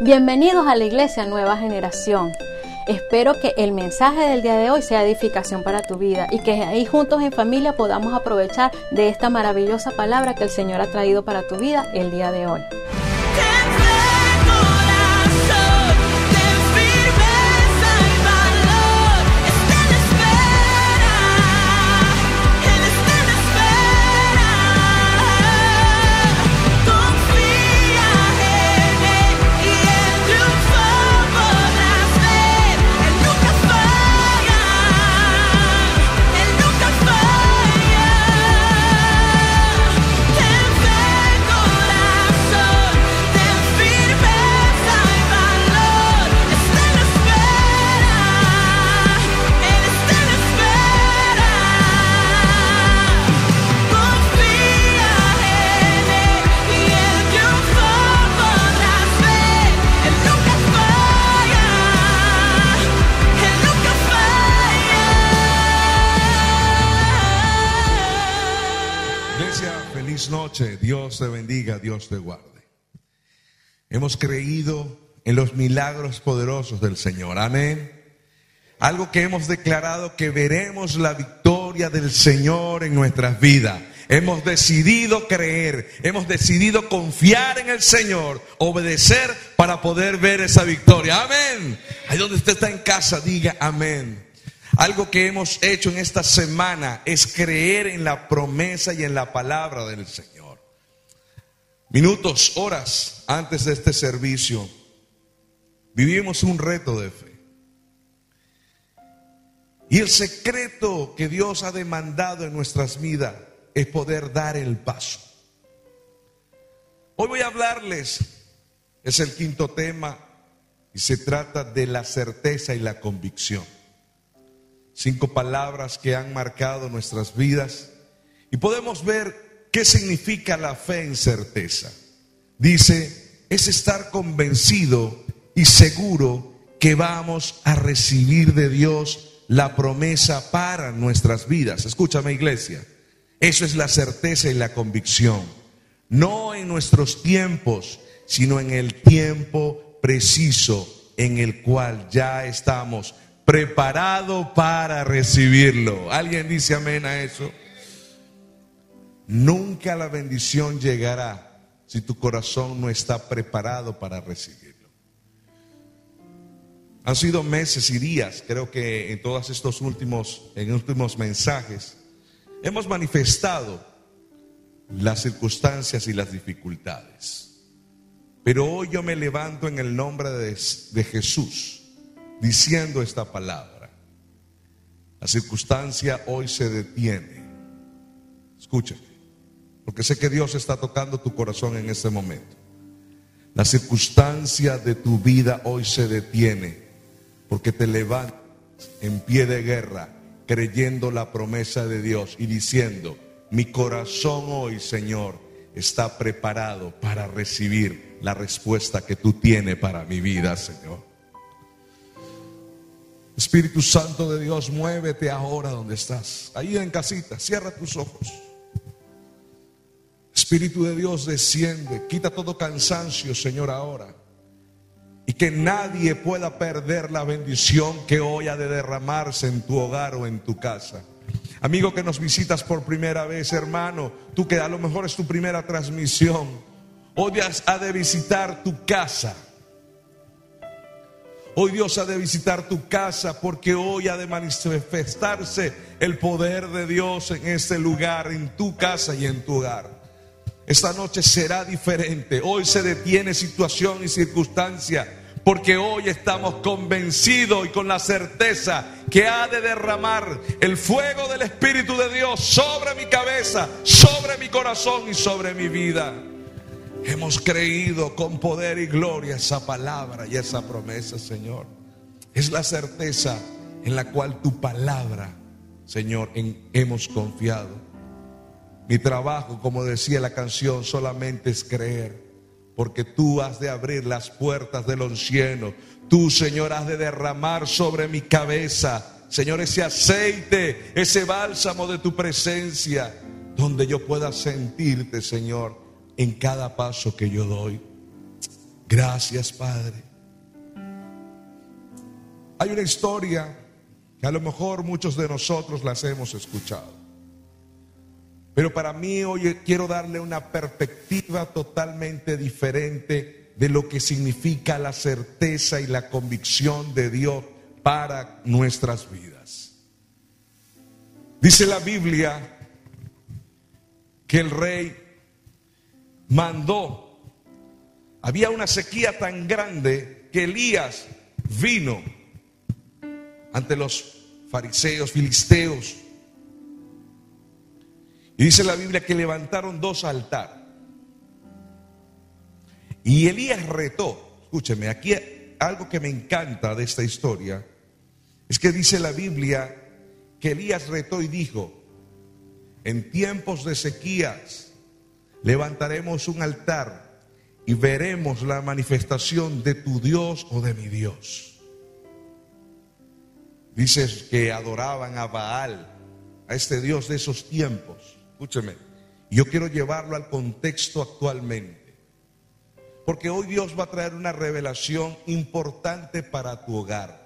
Bienvenidos a la Iglesia Nueva Generación. Espero que el mensaje del día de hoy sea edificación para tu vida y que ahí juntos en familia podamos aprovechar de esta maravillosa palabra que el Señor ha traído para tu vida el día de hoy. Dios te bendiga, Dios te guarde. Hemos creído en los milagros poderosos del Señor. Amén. Algo que hemos declarado que veremos la victoria del Señor en nuestras vidas. Hemos decidido creer, hemos decidido confiar en el Señor, obedecer para poder ver esa victoria. Amén. Ahí donde usted está en casa, diga amén. Algo que hemos hecho en esta semana es creer en la promesa y en la palabra del Señor. Minutos, horas antes de este servicio, vivimos un reto de fe. Y el secreto que Dios ha demandado en nuestras vidas es poder dar el paso. Hoy voy a hablarles, es el quinto tema, y se trata de la certeza y la convicción. Cinco palabras que han marcado nuestras vidas y podemos ver ¿Qué significa la fe en certeza? Dice, es estar convencido y seguro que vamos a recibir de Dios la promesa para nuestras vidas. Escúchame iglesia, eso es la certeza y la convicción. No en nuestros tiempos, sino en el tiempo preciso en el cual ya estamos preparados para recibirlo. ¿Alguien dice amén a eso? Nunca la bendición llegará si tu corazón no está preparado para recibirlo. Han sido meses y días, creo que en todos estos últimos, en últimos mensajes, hemos manifestado las circunstancias y las dificultades. Pero hoy yo me levanto en el nombre de, de Jesús diciendo esta palabra. La circunstancia hoy se detiene. Escúchame. Porque sé que Dios está tocando tu corazón en este momento. La circunstancia de tu vida hoy se detiene porque te levantas en pie de guerra creyendo la promesa de Dios y diciendo, mi corazón hoy, Señor, está preparado para recibir la respuesta que tú tienes para mi vida, Señor. Espíritu Santo de Dios, muévete ahora donde estás. Ahí en casita, cierra tus ojos. Espíritu de Dios desciende, quita todo cansancio, Señor, ahora. Y que nadie pueda perder la bendición que hoy ha de derramarse en tu hogar o en tu casa. Amigo que nos visitas por primera vez, hermano, tú que a lo mejor es tu primera transmisión, hoy ha de visitar tu casa. Hoy Dios ha de visitar tu casa porque hoy ha de manifestarse el poder de Dios en este lugar, en tu casa y en tu hogar. Esta noche será diferente. Hoy se detiene situación y circunstancia. Porque hoy estamos convencidos y con la certeza que ha de derramar el fuego del Espíritu de Dios sobre mi cabeza, sobre mi corazón y sobre mi vida. Hemos creído con poder y gloria esa palabra y esa promesa, Señor. Es la certeza en la cual tu palabra, Señor, hemos confiado. Mi trabajo, como decía la canción, solamente es creer, porque tú has de abrir las puertas del cielo. Tú, Señor, has de derramar sobre mi cabeza, Señor, ese aceite, ese bálsamo de tu presencia, donde yo pueda sentirte, Señor, en cada paso que yo doy. Gracias, Padre. Hay una historia que a lo mejor muchos de nosotros las hemos escuchado. Pero para mí hoy quiero darle una perspectiva totalmente diferente de lo que significa la certeza y la convicción de Dios para nuestras vidas. Dice la Biblia que el rey mandó, había una sequía tan grande que Elías vino ante los fariseos, filisteos. Y dice la Biblia que levantaron dos altares. Y Elías retó, escúcheme, aquí algo que me encanta de esta historia, es que dice la Biblia que Elías retó y dijo, en tiempos de sequías levantaremos un altar y veremos la manifestación de tu Dios o de mi Dios. Dices que adoraban a Baal, a este Dios de esos tiempos. Escúcheme, yo quiero llevarlo al contexto actualmente. Porque hoy Dios va a traer una revelación importante para tu hogar.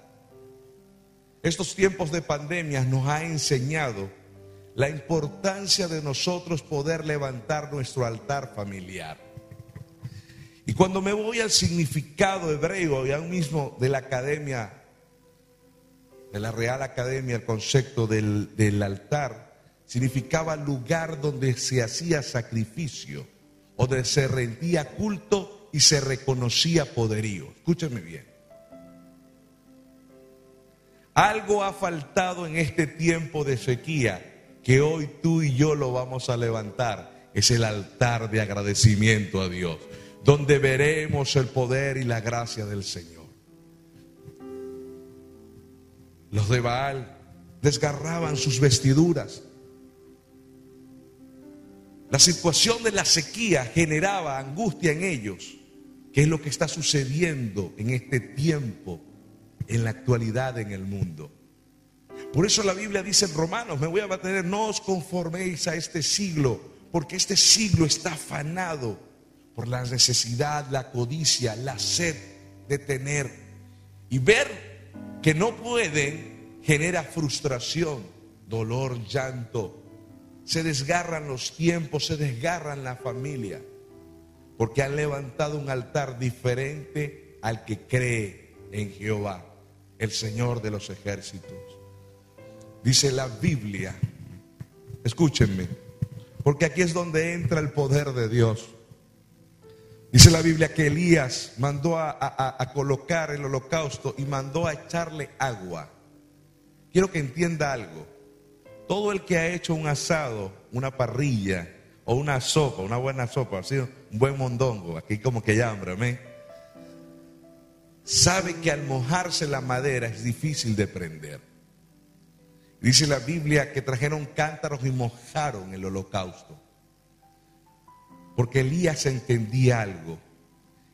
Estos tiempos de pandemia nos ha enseñado la importancia de nosotros poder levantar nuestro altar familiar. Y cuando me voy al significado hebreo y aún mismo de la academia de la Real Academia el concepto del, altar significaba lugar donde se hacía sacrificio, donde se rendía culto y se reconocía poderío. Escúchame bien. Algo ha faltado en este tiempo de sequía que hoy tú y yo lo vamos a levantar. Es el altar de agradecimiento a Dios, donde veremos el poder y la gracia del Señor. Los de Baal desgarraban sus vestiduras. La situación de la sequía generaba angustia en ellos, que es lo que está sucediendo en este tiempo, en la actualidad en el mundo. Por eso la Biblia dice en Romanos, me voy a mantener, no os conforméis a este siglo, porque este siglo está afanado por la necesidad, la codicia, la sed de tener y ver que no pueden genera frustración, dolor, llanto. Se desgarran los tiempos, se desgarran la familia, porque han levantado un altar diferente al que cree en Jehová, el Señor de los ejércitos. Dice la Biblia, escúchenme, porque aquí es donde entra el poder de Dios. Dice la Biblia que Elías mandó a, colocar el holocausto y mandó a echarle agua. Quiero que entienda algo. Todo el que ha hecho un asado, una parrilla o una sopa, una buena sopa, así un buen mondongo, aquí como que ya hambre, sabe que al mojarse la madera es difícil de prender. Dice la Biblia que trajeron cántaros y mojaron el holocausto. Porque Elías entendía algo,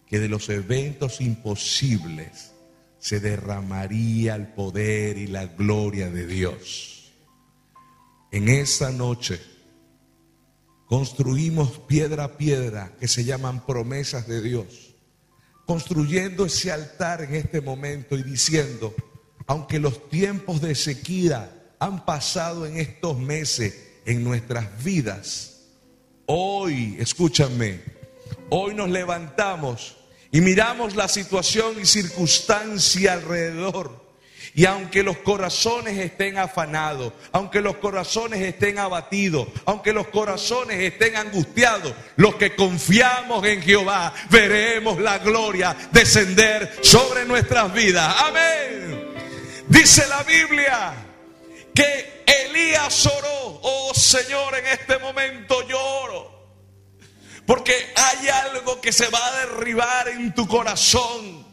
que de los eventos imposibles se derramaría el poder y la gloria de Dios. En esa noche construimos piedra a piedra que se llaman promesas de Dios, construyendo ese altar en este momento y diciendo, aunque los tiempos de sequía han pasado en estos meses en nuestras vidas, Hoy, escúchame, hoy nos levantamos y miramos la situación y circunstancia alrededor. Y aunque los corazones estén afanados, aunque los corazones estén abatidos, aunque los corazones estén angustiados, los que confiamos en Jehová veremos la gloria descender sobre nuestras vidas. Amén. Dice la Biblia que Elías oró, oh Señor, en este momento lloro. Porque hay algo que se va a derribar en tu corazón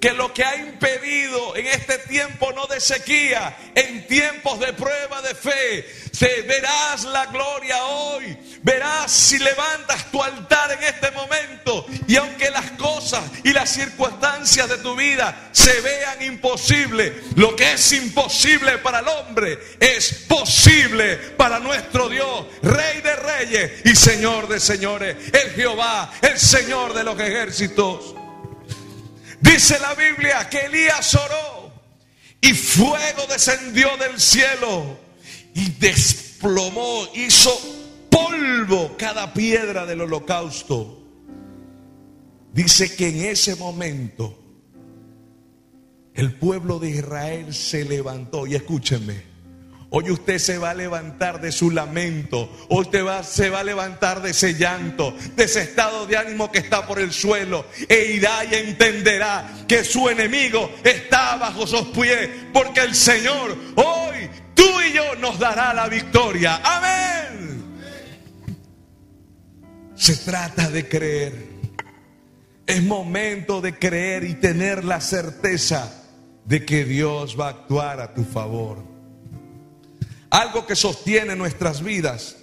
que lo que ha impedido en este tiempo no de sequía, en tiempos de prueba de fe, se verás la gloria hoy, verás si levantas tu altar en este momento y aunque las cosas y las circunstancias de tu vida se vean imposibles, lo que es imposible para el hombre es posible para nuestro Dios, Rey de reyes y Señor de señores, el Jehová, el Señor de los ejércitos. Dice la Biblia que Elías oró y fuego descendió del cielo y desplomó, hizo polvo cada piedra del holocausto. Dice que en ese momento el pueblo de Israel se levantó y escúchenme. Hoy usted se va a levantar de su lamento. Hoy va, se va a levantar de ese llanto, de ese estado de ánimo que está por el suelo. E irá y entenderá que su enemigo está bajo sus pies. Porque el Señor hoy, tú y yo, nos dará la victoria. Amén. Se trata de creer. Es momento de creer y tener la certeza de que Dios va a actuar a tu favor. Algo que sostiene nuestras vidas,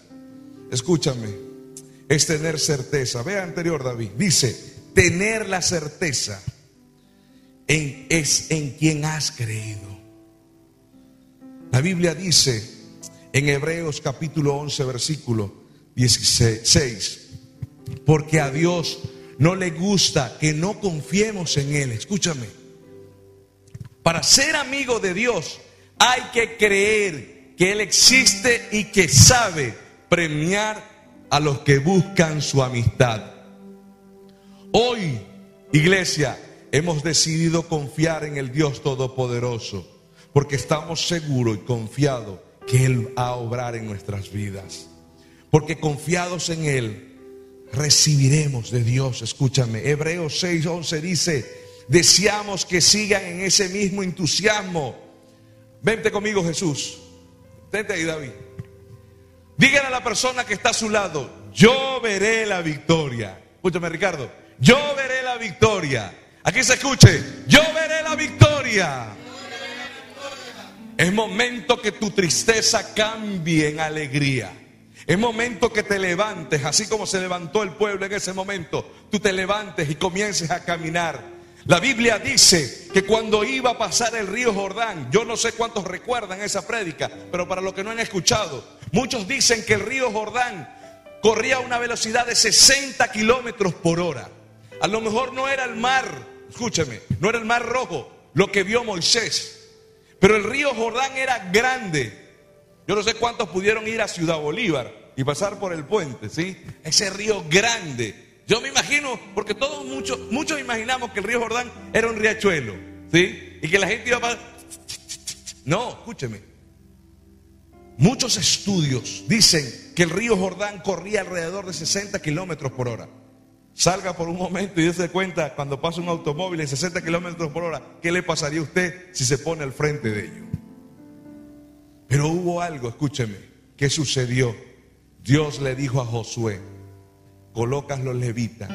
escúchame, es tener certeza. Vea anterior David, dice, tener la certeza es en quien has creído. La Biblia dice en Hebreos capítulo 11, versículo 16, porque a Dios no le gusta que no confiemos en Él. Escúchame, para ser amigo de Dios hay que creer que Él existe y que sabe premiar a los que buscan su amistad. Hoy, iglesia, hemos decidido confiar en el Dios Todopoderoso, porque estamos seguros y confiados que Él va a obrar en nuestras vidas. Porque confiados en Él, recibiremos de Dios. Escúchame, Hebreos 6:11 dice, deseamos que sigan en ese mismo entusiasmo. Vente conmigo, Jesús. Vente ahí, David. Dígale a la persona que está a su lado, yo veré la victoria. Escúchame, Ricardo. Yo veré la victoria. Aquí se escuche, yo veré la victoria. Es momento que tu tristeza cambie en alegría. Es momento que te levantes, así como se levantó el pueblo en ese momento. Tú te levantes y comiences a caminar la Biblia dice que cuando iba a pasar el río Jordán, yo no sé cuántos recuerdan esa prédica, pero para los que no han escuchado, muchos dicen que el río Jordán corría a una velocidad de 60 kilómetros por hora. A lo mejor no era el mar, escúcheme, no era el mar rojo lo que vio Moisés, pero el río Jordán era grande. Yo no sé cuántos pudieron ir a Ciudad Bolívar y pasar por el puente, ¿sí? Ese río grande yo me imagino, porque todos muchos, muchos imaginamos que el río Jordán era un riachuelo, ¿sí? Y que la gente iba a... No, escúcheme. Muchos estudios dicen que el río Jordán corría alrededor de 60 kilómetros por hora. Salga por un momento y se cuenta cuando pasa un automóvil en 60 kilómetros por hora, ¿qué le pasaría a usted si se pone al frente de ello? Pero hubo algo, escúcheme, que sucedió. Dios le dijo a Josué, colocas los levitas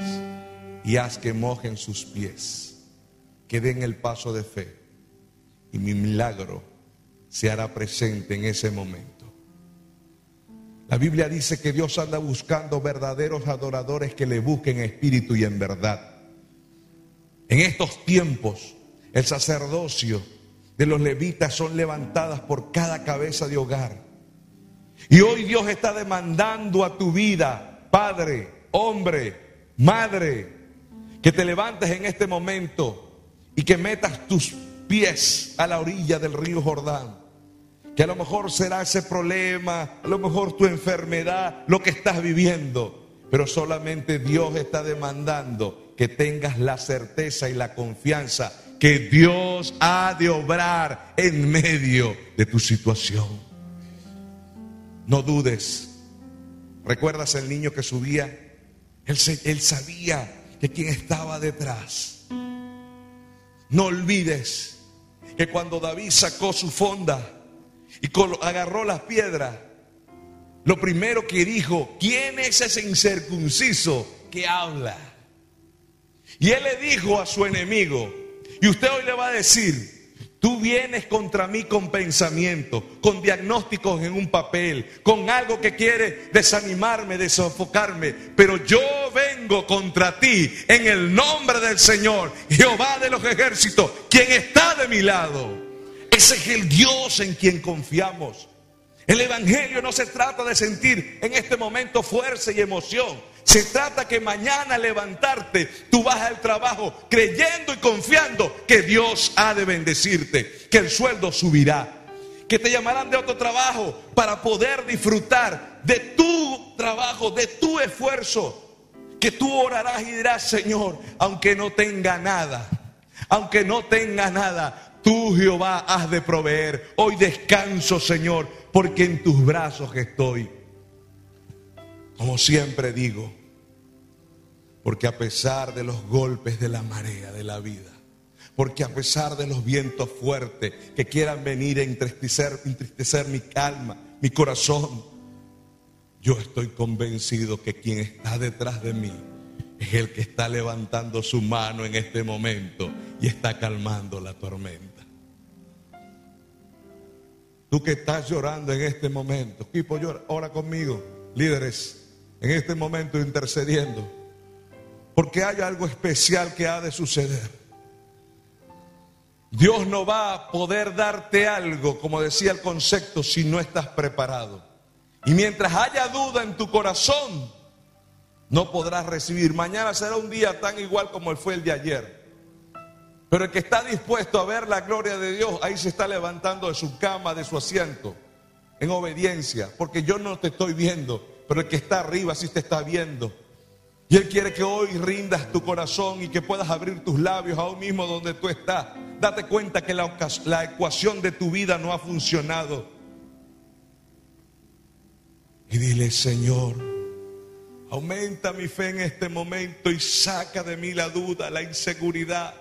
y haz que mojen sus pies, que den el paso de fe y mi milagro se hará presente en ese momento. La Biblia dice que Dios anda buscando verdaderos adoradores que le busquen espíritu y en verdad. En estos tiempos, el sacerdocio de los levitas son levantadas por cada cabeza de hogar. Y hoy Dios está demandando a tu vida, Padre, hombre, madre, que te levantes en este momento y que metas tus pies a la orilla del río Jordán. Que a lo mejor será ese problema, a lo mejor tu enfermedad, lo que estás viviendo. Pero solamente Dios está demandando que tengas la certeza y la confianza que Dios ha de obrar en medio de tu situación. No dudes. ¿Recuerdas el niño que subía él, sabía que quien estaba detrás. No olvides que cuando David sacó su fonda y agarró las piedras, lo primero que dijo, ¿quién es ese incircunciso que habla? Y él le dijo a su enemigo, y usted hoy le va a decir, Tú vienes contra mí con pensamiento, con diagnósticos en un papel, con algo que quiere desanimarme, desofocarme. Pero yo vengo contra ti en el nombre del Señor, Jehová de los ejércitos, quien está de mi lado. Ese es el Dios en quien confiamos. El Evangelio no se trata de sentir en este momento fuerza y emoción, Se trata que mañana levantarte, tú vas al trabajo creyendo y confiando que Dios ha de bendecirte, que el sueldo subirá, que te llamarán de otro trabajo para poder disfrutar de tu trabajo, de tu esfuerzo, que tú orarás y dirás, Señor, aunque no tenga nada, aunque no tenga nada, tú Jehová has de proveer. Hoy descanso, Señor, porque en tus brazos estoy. Como siempre digo, porque a pesar de los golpes de la marea de la vida, porque a pesar de los vientos fuertes que quieran venir a entristecer, entristecer mi calma, mi corazón, yo estoy convencido que quien está detrás de mí es el que está levantando su mano en este momento y está calmando la tormenta. Tú que estás llorando en este momento, equipo, llora, ora conmigo, líderes en este momento intercediendo, porque hay algo especial que ha de suceder. Dios no va a poder darte algo, como decía el concepto, si no estás preparado. Y mientras haya duda en tu corazón, no podrás recibir. Mañana será un día tan igual como fue el de ayer. Pero el que está dispuesto a ver la gloria de Dios, ahí se está levantando de su cama, de su asiento, en obediencia, porque yo no te estoy viendo, pero el que está arriba sí te está viendo. Y Él quiere que hoy rindas tu corazón y que puedas abrir tus labios aún mismo donde tú estás. Date cuenta que la, la ecuación de tu vida no ha funcionado. Y dile, Señor, aumenta mi fe en este momento y saca de mí la duda, la inseguridad.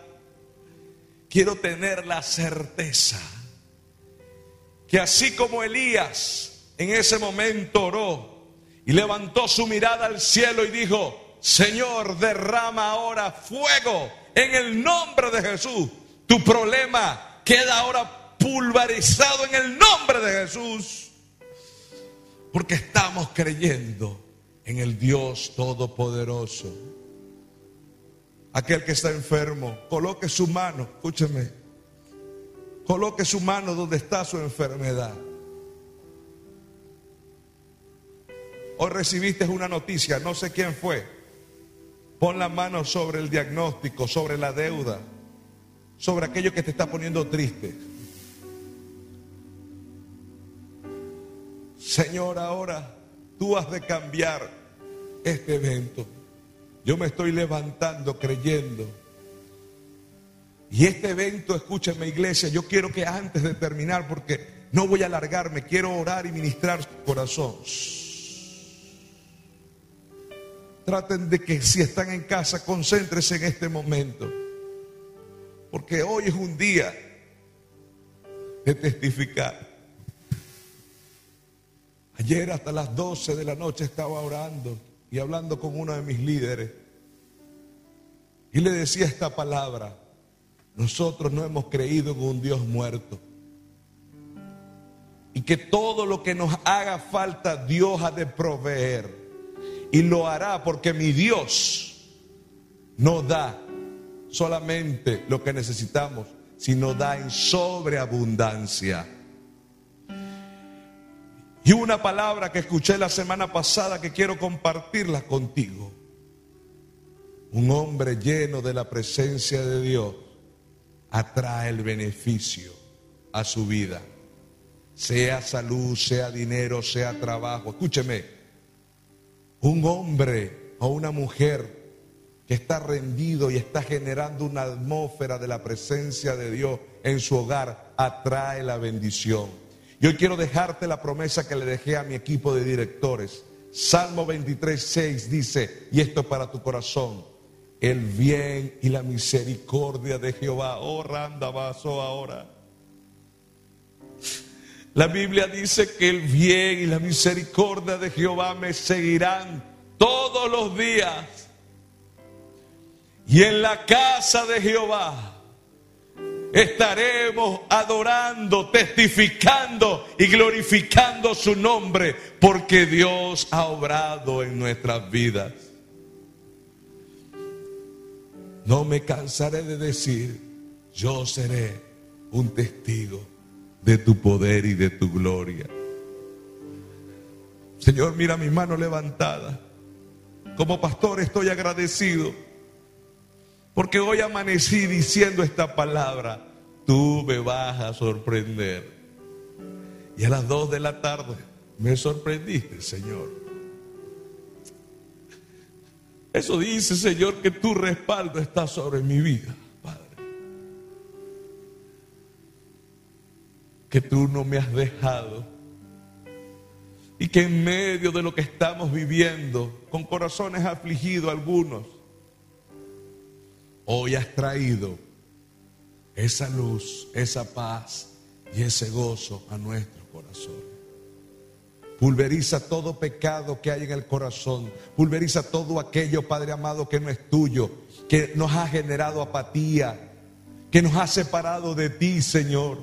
Quiero tener la certeza que así como Elías en ese momento oró, y levantó su mirada al cielo y dijo, Señor, derrama ahora fuego en el nombre de Jesús. Tu problema queda ahora pulverizado en el nombre de Jesús. Porque estamos creyendo en el Dios Todopoderoso. Aquel que está enfermo, coloque su mano, escúcheme, coloque su mano donde está su enfermedad. Hoy recibiste una noticia, no sé quién fue. Pon la mano sobre el diagnóstico, sobre la deuda, sobre aquello que te está poniendo triste. Señor, ahora tú has de cambiar este evento. Yo me estoy levantando creyendo. Y este evento, escúchame iglesia, yo quiero que antes de terminar, porque no voy a alargarme, quiero orar y ministrar su corazón. Traten de que si están en casa, concéntrense en este momento. Porque hoy es un día de testificar. Ayer hasta las 12 de la noche estaba orando y hablando con uno de mis líderes. Y le decía esta palabra. Nosotros no hemos creído en un Dios muerto. Y que todo lo que nos haga falta Dios ha de proveer. Y lo hará porque mi Dios no da solamente lo que necesitamos, sino da en sobreabundancia. Y una palabra que escuché la semana pasada que quiero compartirla contigo. Un hombre lleno de la presencia de Dios atrae el beneficio a su vida. Sea salud, sea dinero, sea trabajo. Escúcheme, un hombre o una mujer que está rendido y está generando una atmósfera de la presencia de Dios en su hogar, atrae la bendición. Yo quiero dejarte la promesa que le dejé a mi equipo de directores. Salmo 23, 6 dice, y esto para tu corazón, el bien y la misericordia de Jehová. Oh, randa vaso ahora. La Biblia dice que el bien y la misericordia de Jehová me seguirán todos los días. Y en la casa de Jehová estaremos adorando, testificando y glorificando su nombre, porque Dios ha obrado en nuestras vidas. No me cansaré de decir, yo seré un testigo de tu poder y de tu gloria. Señor, mira mi mano levantada. como pastor estoy agradecido porque hoy amanecí diciendo esta palabra, tú me vas a sorprender. Y a las dos de la tarde me sorprendiste, Señor. Eso dice, Señor, que tu respaldo está sobre mi vida, Que tú no me has dejado. Y que en medio de lo que estamos viviendo, con corazones afligidos algunos, hoy has traído esa luz, esa paz y ese gozo a nuestros corazones. Pulveriza todo pecado que hay en el corazón. Pulveriza todo aquello, Padre amado, que no es tuyo, que nos ha generado apatía, que nos ha separado de ti, Señor.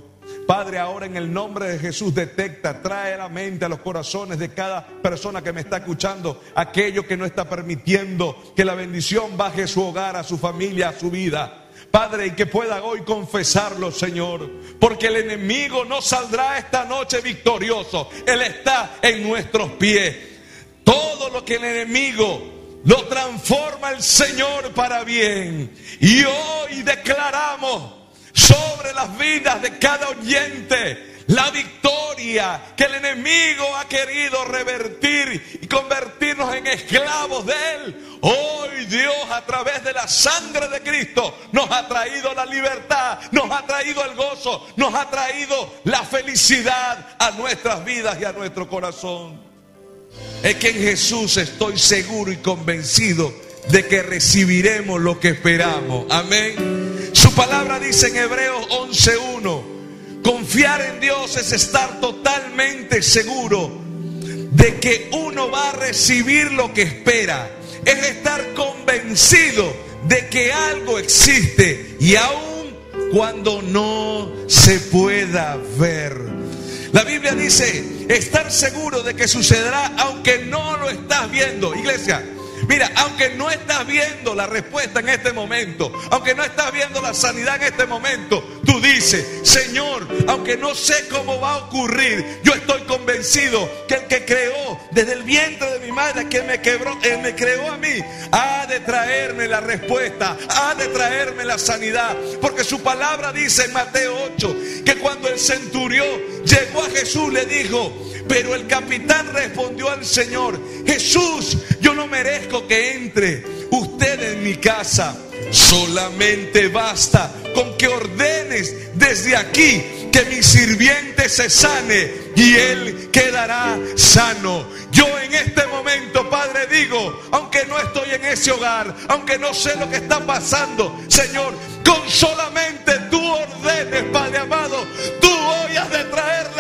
Padre, ahora en el nombre de Jesús detecta, trae a la mente, a los corazones de cada persona que me está escuchando, aquello que no está permitiendo que la bendición baje a su hogar, a su familia, a su vida. Padre, y que pueda hoy confesarlo, Señor, porque el enemigo no saldrá esta noche victorioso, Él está en nuestros pies. Todo lo que el enemigo lo transforma el Señor para bien. Y hoy declaramos sobre las vidas de cada oyente la victoria que el enemigo ha querido revertir y convertirnos en esclavos de él. Hoy Dios a través de la sangre de Cristo nos ha traído la libertad, nos ha traído el gozo, nos ha traído la felicidad a nuestras vidas y a nuestro corazón. Es que en Jesús estoy seguro y convencido de que recibiremos lo que esperamos. Amén. Su palabra dice en Hebreos 11.1 Confiar en Dios es estar totalmente seguro de que uno va a recibir lo que espera. Es estar convencido de que algo existe y aun cuando no se pueda ver. La Biblia dice, estar seguro de que sucederá aunque no lo estás viendo. Iglesia, Mira, aunque no estás viendo la respuesta en este momento, aunque no estás viendo la sanidad en este momento, tú dices, Señor, aunque no sé cómo va a ocurrir, yo estoy convencido que el que creó desde el vientre de mi madre, que me quebró, Él me creó a mí, ha de traerme la respuesta, ha de traerme la sanidad. Porque su palabra dice en Mateo 8 que cuando el centurión llegó a Jesús le dijo, pero el capitán respondió al Señor, Jesús, yo no merezco que entre usted en mi casa. Solamente basta con que ordenes desde aquí que mi sirviente se sane y él quedará sano. Yo en este momento, Padre, digo, aunque no estoy en ese hogar, aunque no sé lo que está pasando, Señor, con solamente tú ordenes, Padre amado, tú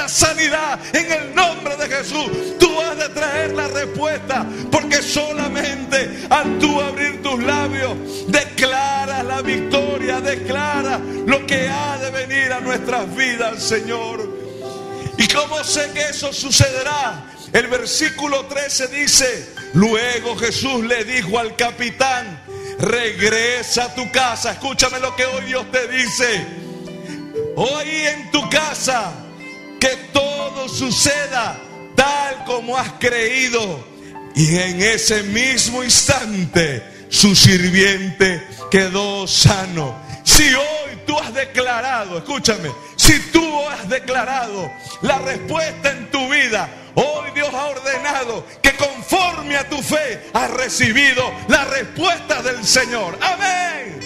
sanidad en el nombre de Jesús. Tú has de traer la respuesta, porque solamente al tú abrir tus labios, declara la victoria, declara lo que ha de venir a nuestras vidas, Señor. ¿Y cómo sé que eso sucederá? El versículo 13 dice, luego Jesús le dijo al capitán, regresa a tu casa. Escúchame lo que hoy Dios te dice. Hoy en tu casa, que todo suceda tal como has creído. Y en ese mismo instante, su sirviente quedó sano. Si hoy tú has declarado, escúchame, si tú has declarado la respuesta en tu vida, hoy Dios ha ordenado que conforme a tu fe has recibido la respuesta del Señor. Amén.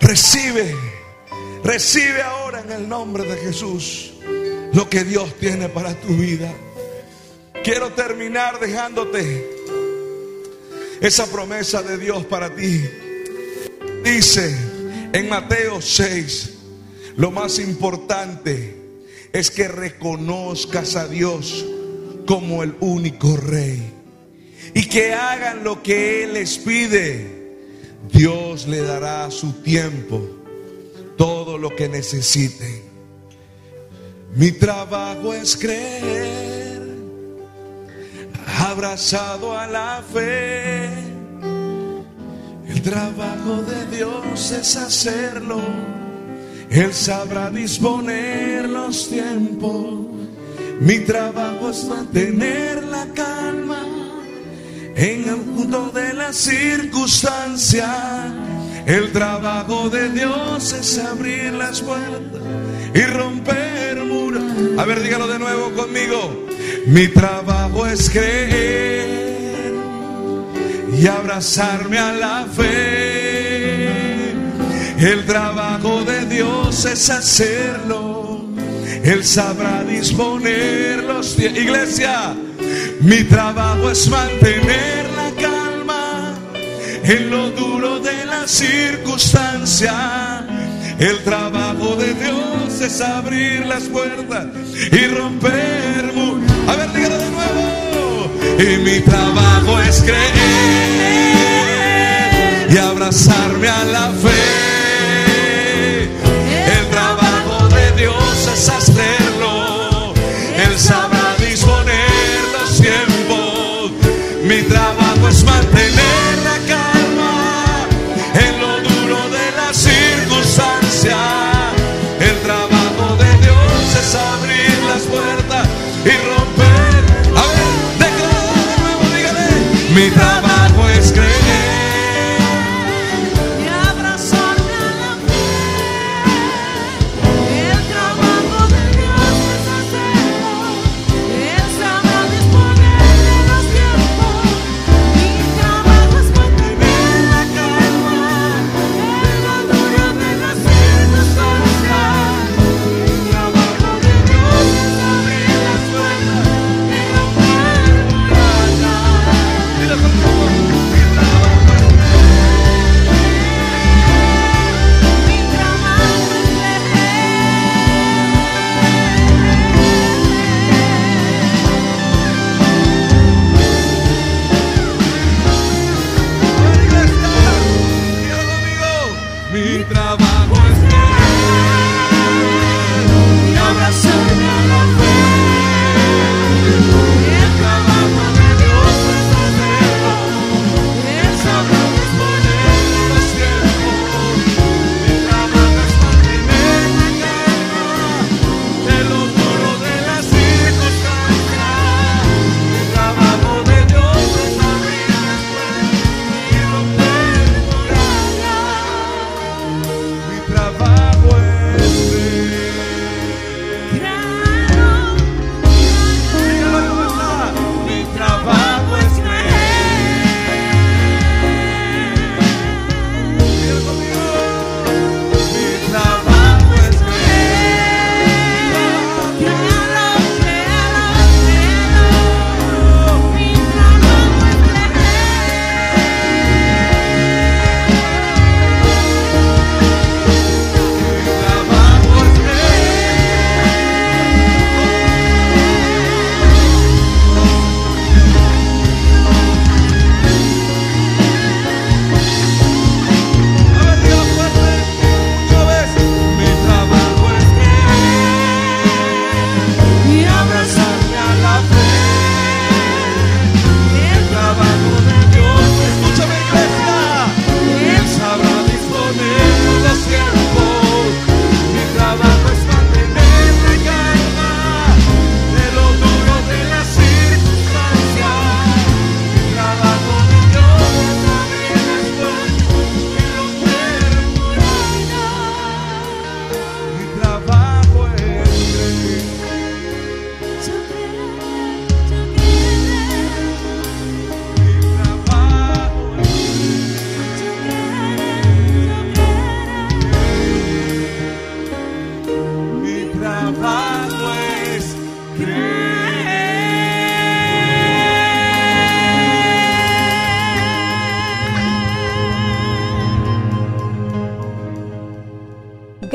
Recibe, recibe ahora en el nombre de Jesús lo que Dios tiene para tu vida. Quiero terminar dejándote esa promesa de Dios para ti. Dice en Mateo 6, lo más importante es que reconozcas a Dios como el único rey y que hagan lo que Él les pide. Dios le dará su tiempo todo lo que necesiten. Mi trabajo es creer, abrazado a la fe. El trabajo de Dios es hacerlo. Él sabrá disponer los tiempos. Mi trabajo es mantener la calma en el punto de la circunstancia. El trabajo de Dios es abrir las puertas y romper muros. A ver, dígalo de nuevo conmigo. Mi trabajo es creer y abrazarme a la fe. El trabajo de Dios es hacerlo. Él sabrá disponer los Iglesia, mi trabajo es mantener la calma en lo duro de circunstancia. El trabajo de Dios es abrir las puertas y romper. A ver, dígalo de nuevo. Y mi trabajo es creer y abrazarme a la fe.